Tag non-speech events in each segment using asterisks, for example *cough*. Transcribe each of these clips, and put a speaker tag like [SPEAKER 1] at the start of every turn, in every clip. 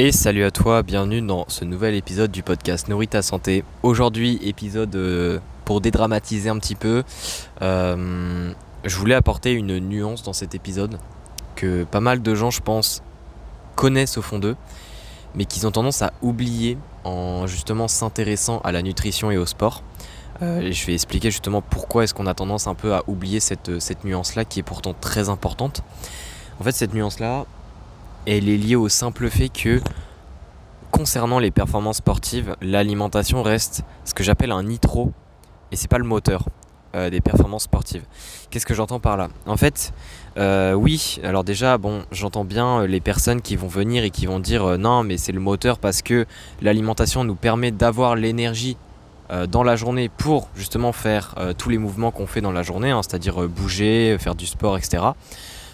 [SPEAKER 1] Et salut à toi, bienvenue dans ce nouvel épisode du podcast Nourrit ta santé. Aujourd'hui, épisode euh, pour dédramatiser un petit peu. Euh, je voulais apporter une nuance dans cet épisode que pas mal de gens, je pense, connaissent au fond d'eux, mais qu'ils ont tendance à oublier en justement s'intéressant à la nutrition et au sport. Euh, et je vais expliquer justement pourquoi est-ce qu'on a tendance un peu à oublier cette, cette nuance-là qui est pourtant très importante. En fait, cette nuance-là, elle est liée au simple fait que concernant les performances sportives, l'alimentation reste ce que j'appelle un nitro et c'est pas le moteur euh, des performances sportives. Qu'est-ce que j'entends par là? En fait, euh, oui, alors déjà, bon, j'entends bien euh, les personnes qui vont venir et qui vont dire non, mais c'est le moteur parce que l'alimentation nous permet d'avoir l'énergie dans la journée pour justement faire tous les mouvements qu'on fait dans la journée, hein, c'est-à-dire bouger, faire du sport, etc.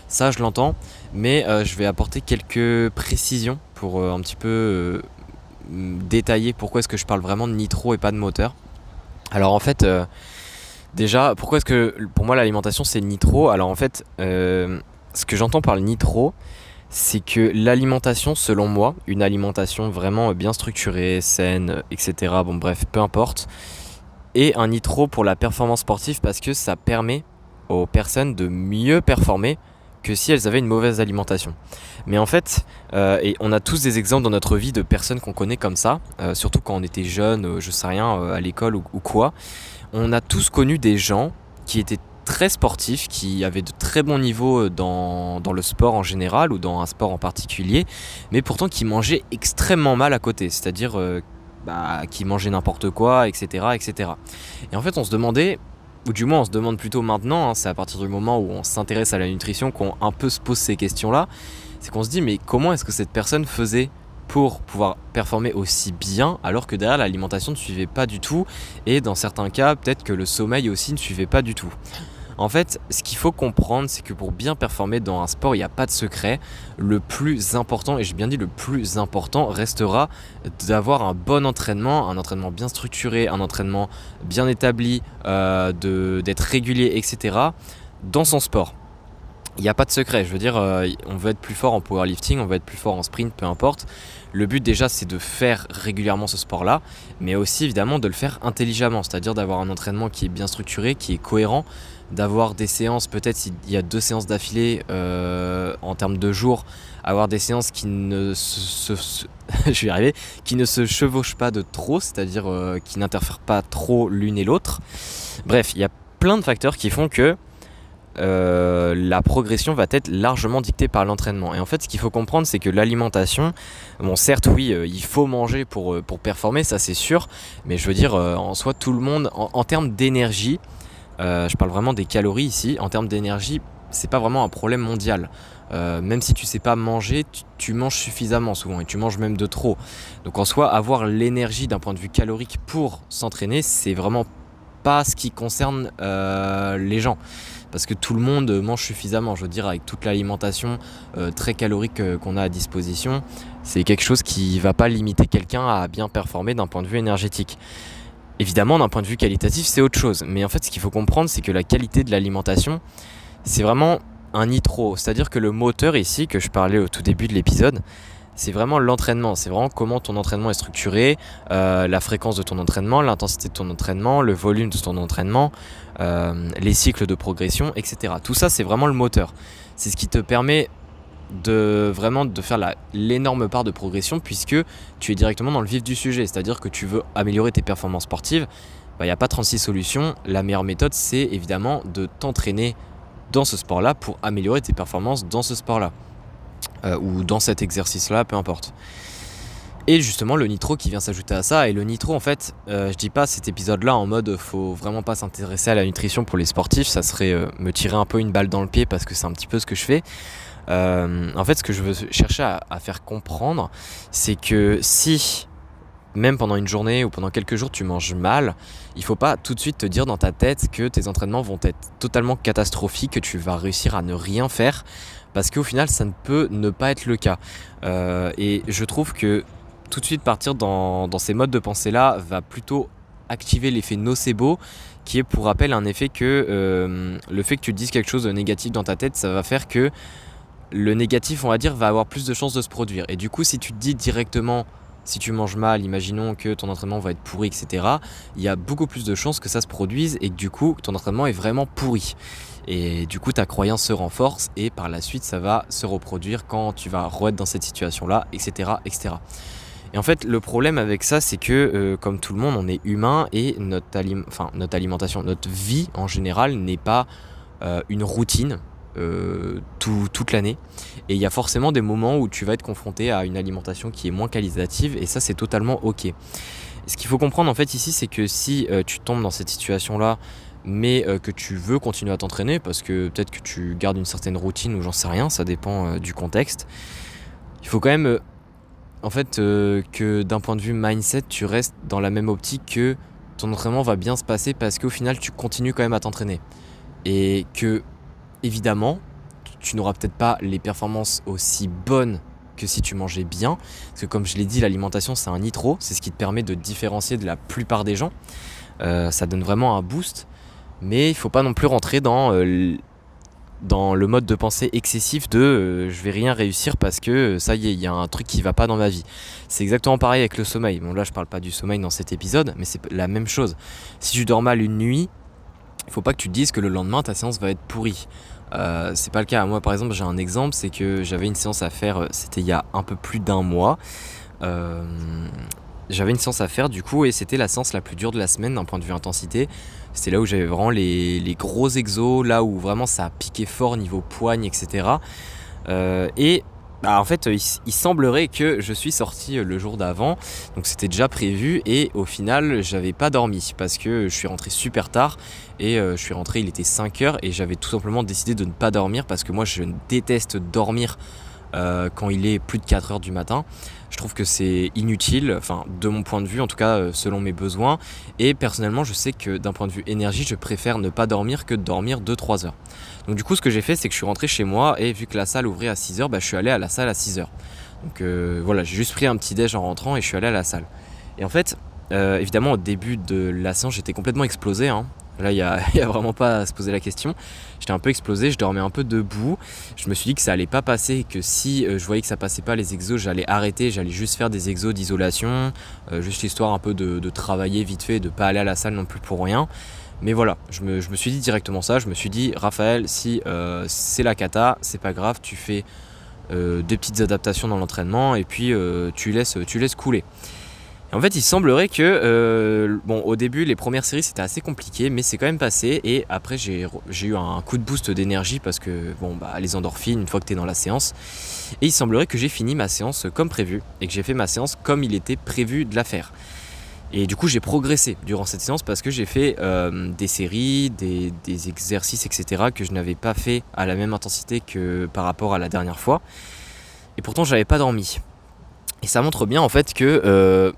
[SPEAKER 1] Ça, je l'entends, mais euh, je vais apporter quelques précisions pour euh, un petit peu euh, détailler pourquoi est-ce que je parle vraiment de nitro et pas de moteur. Alors en fait, déjà, pourquoi est-ce que pour moi l'alimentation c'est nitro? Alors en fait, ce que j'entends par le nitro, c'est que l'alimentation, selon moi, une alimentation vraiment bien structurée, saine, etc., bon bref, peu importe, est un nitro pour la performance sportive parce que ça permet aux personnes de mieux performer que si elles avaient une mauvaise alimentation. Mais en fait, euh, et on a tous des exemples dans notre vie de personnes qu'on connaît comme ça, euh, surtout quand on était jeune, euh, je sais rien, à l'école ou, quoi. On a tous connu des gens qui étaient très sportifs, qui avaient de très bons niveaux dans, le sport en général ou dans un sport en particulier, mais pourtant qui mangeaient extrêmement mal à côté, c'est-à-dire bah, qui mangeaient n'importe quoi, etc., etc. Et en fait, on se demandait ou du moins on se demande plutôt maintenant, hein, c'est à partir du moment où on s'intéresse à la nutrition qu'on un peu se pose ces questions-là, c'est qu'on se dit mais comment est-ce que cette personne faisait pour pouvoir performer aussi bien alors que derrière l'alimentation ne suivait pas du tout? Et dans certains cas peut-être que le sommeil aussi ne suivait pas du tout. En fait, ce qu'il faut comprendre, c'est que pour bien performer dans un sport, il n'y a pas de secret. Le plus important, et j'ai bien dit le plus important, restera d'avoir un bon entraînement, un entraînement bien structuré, un entraînement bien établi, euh, d'être régulier, etc. dans son sport il n'y a pas de secret. Je veux dire, euh, on veut être plus fort en powerlifting, on veut être plus fort en sprint, peu importe. Le but déjà, c'est de faire régulièrement ce sport-là, mais aussi évidemment de le faire intelligemment, c'est-à-dire d'avoir un entraînement qui est bien structuré, qui est cohérent, d'avoir des séances, peut-être s'il y a deux séances d'affilée euh, en termes de jours, avoir des séances qui ne se, *laughs* chevauchent pas de trop, c'est-à-dire euh, qui n'interfèrent pas trop l'une et l'autre. Bref, il y a plein de facteurs qui font que euh, la progression va être largement dictée par l'entraînement. Et en fait, ce qu'il faut comprendre, c'est que l'alimentation, bon, certes, oui, il faut manger pour, pour performer, ça c'est sûr, mais je veux dire, en soi, tout le monde, en termes d'énergie, euh, je parle vraiment des calories ici. En termes d'énergie, c'est pas vraiment un problème mondial. Euh, même si tu sais pas manger, tu, manges suffisamment souvent et tu manges même de trop. Donc en soi, avoir l'énergie d'un point de vue calorique pour s'entraîner, c'est vraiment pas ce qui concerne euh, les gens. Parce que tout le monde mange suffisamment. Je veux dire, avec toute l'alimentation très calorique qu'on a à disposition, c'est quelque chose qui va pas limiter quelqu'un à bien performer d'un point de vue énergétique. Évidemment, d'un point de vue qualitatif, c'est autre chose. Mais en fait, ce qu'il faut comprendre, c'est que la qualité de l'alimentation, c'est vraiment un nitro. C'est-à-dire que le moteur ici, que je parlais au tout début de l'épisode, c'est vraiment l'entraînement. C'est vraiment comment ton entraînement est structuré, euh, la fréquence de ton entraînement, l'intensité de ton entraînement, le volume de ton entraînement, euh, les cycles de progression, etc. Tout ça, c'est vraiment le moteur. C'est ce qui te permet de vraiment de faire l'énorme part de progression puisque tu es directement dans le vif du sujet, c'est-à-dire que tu veux améliorer tes performances sportives, il bah, n'y a pas 36 solutions. La meilleure méthode, c'est évidemment de t'entraîner dans ce sport-là pour améliorer tes performances dans ce sport-là. Euh, ou dans cet exercice-là, peu importe. Et justement, le nitro qui vient s'ajouter à ça. Et le nitro, en fait, euh, je dis pas cet épisode-là en mode faut vraiment pas s'intéresser à la nutrition pour les sportifs. Ça serait euh, me tirer un peu une balle dans le pied parce que c'est un petit peu ce que je fais. Euh, en fait, ce que je veux chercher à, faire comprendre, c'est que si même pendant une journée ou pendant quelques jours tu manges mal, il faut pas tout de suite te dire dans ta tête que tes entraînements vont être totalement catastrophiques, que tu vas réussir à ne rien faire, parce qu'au final ça ne peut ne pas être le cas. Euh, et je trouve que tout de suite partir dans, ces modes de pensée là va plutôt activer l'effet nocebo qui est pour rappel un effet que euh, le fait que tu te dises quelque chose de négatif dans ta tête ça va faire que le négatif, on va dire, va avoir plus de chances de se produire. Et du coup, si tu te dis directement, si tu manges mal, imaginons que ton entraînement va être pourri, etc., il y a beaucoup plus de chances que ça se produise et que du coup, ton entraînement est vraiment pourri. Et du coup, ta croyance se renforce et par la suite, ça va se reproduire quand tu vas re-être dans cette situation-là, etc., etc. Et en fait, le problème avec ça, c'est que, euh, comme tout le monde, on est humain et notre alimentation, notre vie en général n'est pas euh, une routine euh, toute l'année. Et il y a forcément des moments où tu vas être confronté à une alimentation qui est moins qualitative et ça, c'est totalement ok. Ce qu'il faut comprendre en fait ici, c'est que si tu tombes dans cette situation-là, mais que tu veux continuer à t'entraîner, parce que peut-être que tu gardes une certaine routine ou j'en sais rien, ça dépend du contexte, il faut quand même en fait, euh, que d'un point de vue mindset, tu restes dans la même optique que ton entraînement va bien se passer parce qu'au final, tu continues quand même à t'entraîner. Et que, évidemment, tu n'auras peut-être pas les performances aussi bonnes que si tu mangeais bien. Parce que comme je l'ai dit, l'alimentation, c'est un nitro. C'est ce qui te permet de différencier de la plupart des gens. Euh, ça donne vraiment un boost. Mais il ne faut pas non plus rentrer dans euh, dans le mode de pensée excessif de euh, je vais rien réussir parce que euh, ça y est, il y a un truc qui va pas dans ma vie. C'est exactement pareil avec le sommeil. Bon là je parle pas du sommeil dans cet épisode, mais c'est la même chose. Si tu dors mal une nuit, il faut pas que tu te dises que le lendemain ta séance va être pourrie. Euh, c'est pas le cas. Moi par exemple j'ai un exemple, c'est que j'avais une séance à faire, c'était il y a un peu plus d'un mois. j'avais une séance à faire du coup et c'était la séance la plus dure de la semaine d'un point de vue intensité. C'était là où j'avais vraiment les, gros exos, là où vraiment ça a piqué fort niveau poigne, etc. Euh, et bah, en fait, il, semblerait que je suis sorti le jour d'avant, donc c'était déjà prévu, et au final, j'avais pas dormi parce que je suis rentré super tard, et euh, je suis rentré, il était 5 heures, et j'avais tout simplement décidé de ne pas dormir parce que moi je déteste dormir euh, quand il est plus de 4 heures du matin. Je trouve que c'est inutile, enfin de mon point de vue, en tout cas euh, selon mes besoins. Et personnellement, je sais que d'un point de vue énergie, je préfère ne pas dormir que de dormir 2-3 heures. Donc du coup, ce que j'ai fait, c'est que je suis rentré chez moi et vu que la salle ouvrait à 6 heures, bah, je suis allé à la salle à 6 heures. Donc euh, voilà, j'ai juste pris un petit déj en rentrant et je suis allé à la salle. Et en fait, évidemment, au début de la séance, j'étais complètement explosé. Hein. Là, il n'y *laughs* a, vraiment pas à se poser la question. J'étais un peu explosé, je dormais un peu debout. Je me suis dit que ça allait pas passer que si euh, je voyais que ça passait pas les exos, j'allais arrêter, j'allais juste faire des exos d'isolation, euh, juste histoire un peu de, travailler vite fait, de pas aller à la salle non plus pour rien. Mais voilà, je me, suis dit directement ça. Je me suis dit, Raphaël, si euh, c'est la cata, c'est pas grave, tu fais des petites adaptations dans l'entraînement et puis tu, laisses, tu laisses couler. En fait, il semblerait que, euh, bon, au début, les premières séries c'était assez compliqué, mais c'est quand même passé. Et après, j'ai eu un coup de boost d'énergie parce que, bon, bah, les endorphines, une fois que tu es dans la séance. Et il semblerait que j'ai fini ma séance comme prévu et que j'ai fait ma séance comme il était prévu de la faire. Et du coup, j'ai progressé durant cette séance parce que j'ai fait euh, des séries, des, des, exercices, etc. que je n'avais pas fait à la même intensité que par rapport à la dernière fois. Et pourtant, j'avais pas dormi. Et ça montre bien en fait que euh,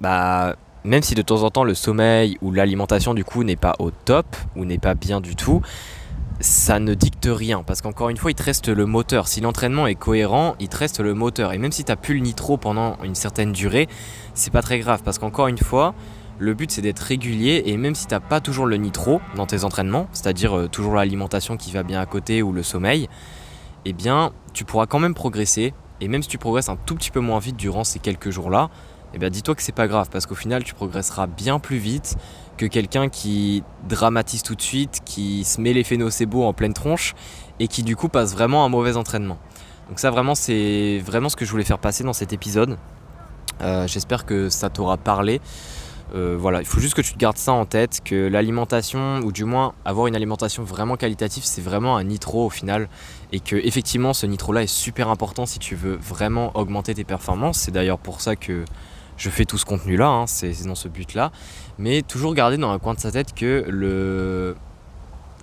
[SPEAKER 1] bah, même si de temps en temps le sommeil ou l'alimentation du coup n'est pas au top ou n'est pas bien du tout, ça ne dicte rien parce qu'encore une fois il te reste le moteur. Si l'entraînement est cohérent, il te reste le moteur. Et même si tu n'as plus le nitro pendant une certaine durée, c'est pas très grave parce qu'encore une fois, le but c'est d'être régulier et même si tu n'as pas toujours le nitro dans tes entraînements, c'est-à-dire euh, toujours l'alimentation qui va bien à côté ou le sommeil, eh bien tu pourras quand même progresser. Et même si tu progresses un tout petit peu moins vite durant ces quelques jours-là, eh bien dis-toi que c'est pas grave parce qu'au final tu progresseras bien plus vite que quelqu'un qui dramatise tout de suite, qui se met les nocebo en pleine tronche et qui du coup passe vraiment un mauvais entraînement. Donc ça vraiment c'est vraiment ce que je voulais faire passer dans cet épisode. Euh, j'espère que ça t'aura parlé. Euh, voilà, il faut juste que tu te gardes ça en tête, que l'alimentation, ou du moins avoir une alimentation vraiment qualitative, c'est vraiment un nitro au final, et que effectivement ce nitro-là est super important si tu veux vraiment augmenter tes performances. C'est d'ailleurs pour ça que je fais tout ce contenu-là, hein, c'est dans ce but-là. Mais toujours garder dans un coin de sa tête que le...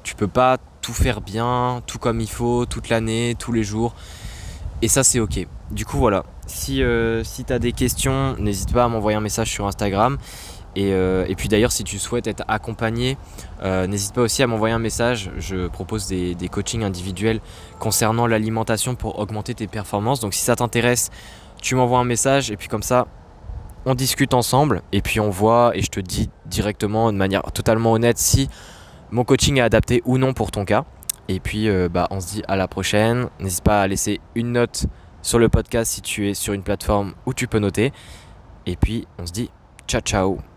[SPEAKER 1] tu peux pas tout faire bien, tout comme il faut, toute l'année, tous les jours. Et ça, c'est ok. Du coup, voilà. Si, euh, si tu as des questions, n'hésite pas à m'envoyer un message sur Instagram. Et, euh, puis d'ailleurs, si tu souhaites être accompagné, euh, n'hésite pas aussi à m'envoyer un message. Je propose des, des coachings individuels concernant l'alimentation pour augmenter tes performances. Donc si ça t'intéresse, tu m'envoies un message et puis comme ça, on discute ensemble et puis on voit et je te dis directement de manière totalement honnête si mon coaching est adapté ou non pour ton cas. Et puis, euh, bah, on se dit à la prochaine. N'hésite pas à laisser une note sur le podcast si tu es sur une plateforme où tu peux noter. Et puis, on se dit ciao ciao